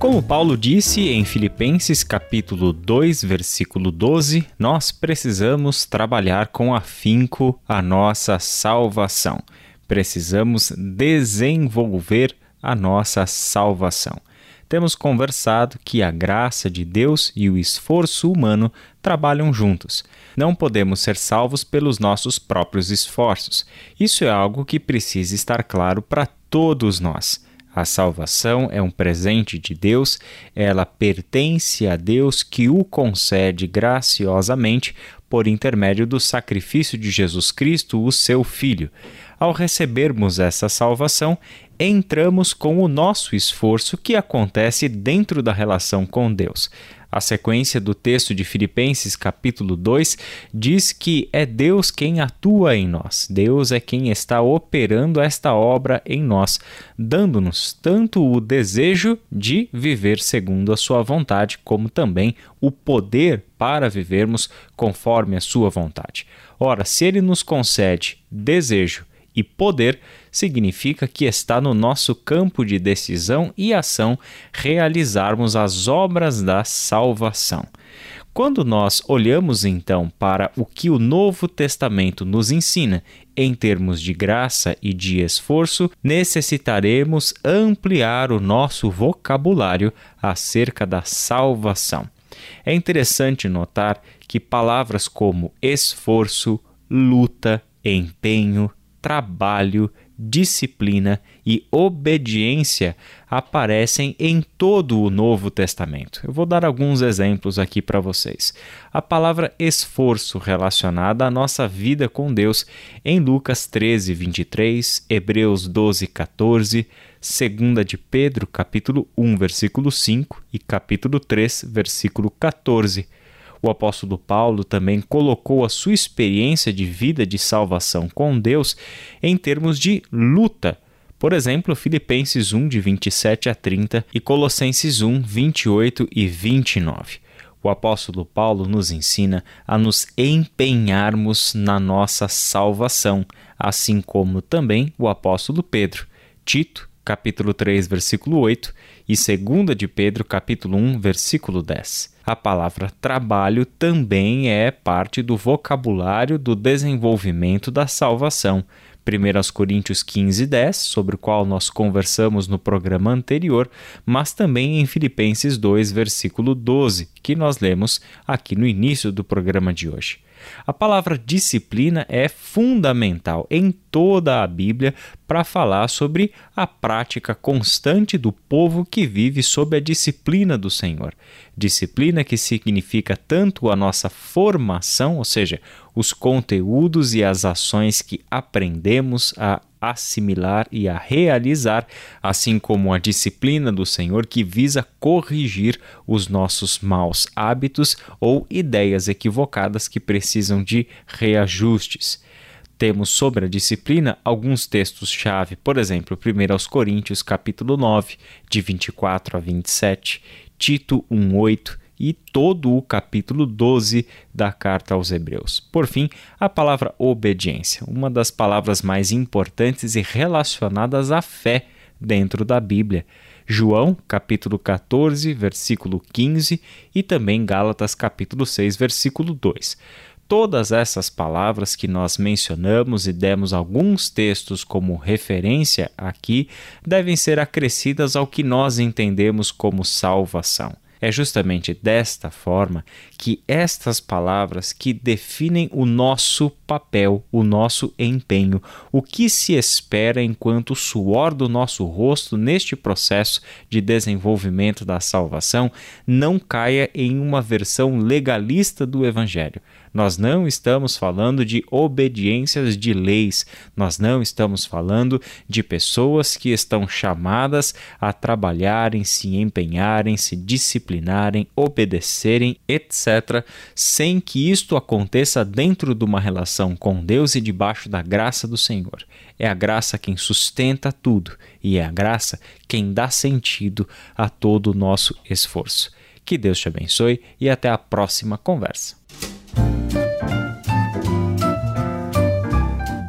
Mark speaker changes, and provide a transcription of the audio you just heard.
Speaker 1: Como Paulo disse em Filipenses capítulo 2, versículo 12, nós precisamos trabalhar com afinco a nossa salvação. Precisamos desenvolver a nossa salvação. Temos conversado que a graça de Deus e o esforço humano trabalham juntos. Não podemos ser salvos pelos nossos próprios esforços. Isso é algo que precisa estar claro para todos nós. A salvação é um presente de Deus, ela pertence a Deus que o concede graciosamente por intermédio do sacrifício de Jesus Cristo, o seu Filho. Ao recebermos essa salvação, entramos com o nosso esforço que acontece dentro da relação com Deus. A sequência do texto de Filipenses, capítulo 2, diz que é Deus quem atua em nós. Deus é quem está operando esta obra em nós, dando-nos tanto o desejo de viver segundo a sua vontade, como também o poder para vivermos conforme a sua vontade. Ora, se ele nos concede desejo e poder, significa que está no nosso campo de decisão e ação realizarmos as obras da salvação. Quando nós olhamos então para o que o Novo Testamento nos ensina em termos de graça e de esforço, necessitaremos ampliar o nosso vocabulário acerca da salvação. É interessante notar que palavras como esforço, luta, empenho, trabalho, disciplina e obediência aparecem em todo o Novo Testamento. Eu vou dar alguns exemplos aqui para vocês. A palavra esforço relacionada à nossa vida com Deus em Lucas 13, 23, Hebreus 12, 14, 2 de Pedro, capítulo 1, versículo 5 e capítulo 3, versículo 14 o apóstolo Paulo também colocou a sua experiência de vida de salvação com Deus em termos de luta. Por exemplo, Filipenses 1, de 27 a 30 e Colossenses 1, 28 e 29. O apóstolo Paulo nos ensina a nos empenharmos na nossa salvação, assim como também o apóstolo Pedro. Tito, capítulo 3, versículo 8 e 2 de Pedro, capítulo 1, versículo 10. A palavra trabalho também é parte do vocabulário do desenvolvimento da salvação. 1 Coríntios 15, 10, sobre o qual nós conversamos no programa anterior, mas também em Filipenses 2, versículo 12, que nós lemos aqui no início do programa de hoje. A palavra disciplina é fundamental em toda a Bíblia para falar sobre a prática constante do povo que vive sob a disciplina do Senhor. Disciplina que significa tanto a nossa formação, ou seja, os conteúdos e as ações que aprendemos a assimilar e a realizar, assim como a disciplina do Senhor que visa corrigir os nossos maus hábitos ou ideias equivocadas que precisam de reajustes. Temos sobre a disciplina alguns textos-chave, por exemplo, 1 Coríntios capítulo 9, de 24 a 27, Tito 1:8 e todo o capítulo 12 da carta aos Hebreus. Por fim, a palavra obediência, uma das palavras mais importantes e relacionadas à fé dentro da Bíblia. João, capítulo 14, versículo 15 e também Gálatas, capítulo 6, versículo 2. Todas essas palavras que nós mencionamos e demos alguns textos como referência aqui devem ser acrescidas ao que nós entendemos como salvação. É justamente desta forma que estas palavras que definem o nosso papel, o nosso empenho, o que se espera enquanto o suor do nosso rosto neste processo de desenvolvimento da salvação não caia em uma versão legalista do evangelho. Nós não estamos falando de obediências de leis, nós não estamos falando de pessoas que estão chamadas a trabalharem, se empenharem, se disciplinarem obedecerem, etc., sem que isto aconteça dentro de uma relação com Deus e debaixo da graça do Senhor. É a graça quem sustenta tudo e é a graça quem dá sentido a todo o nosso esforço. Que Deus te abençoe e até a próxima conversa.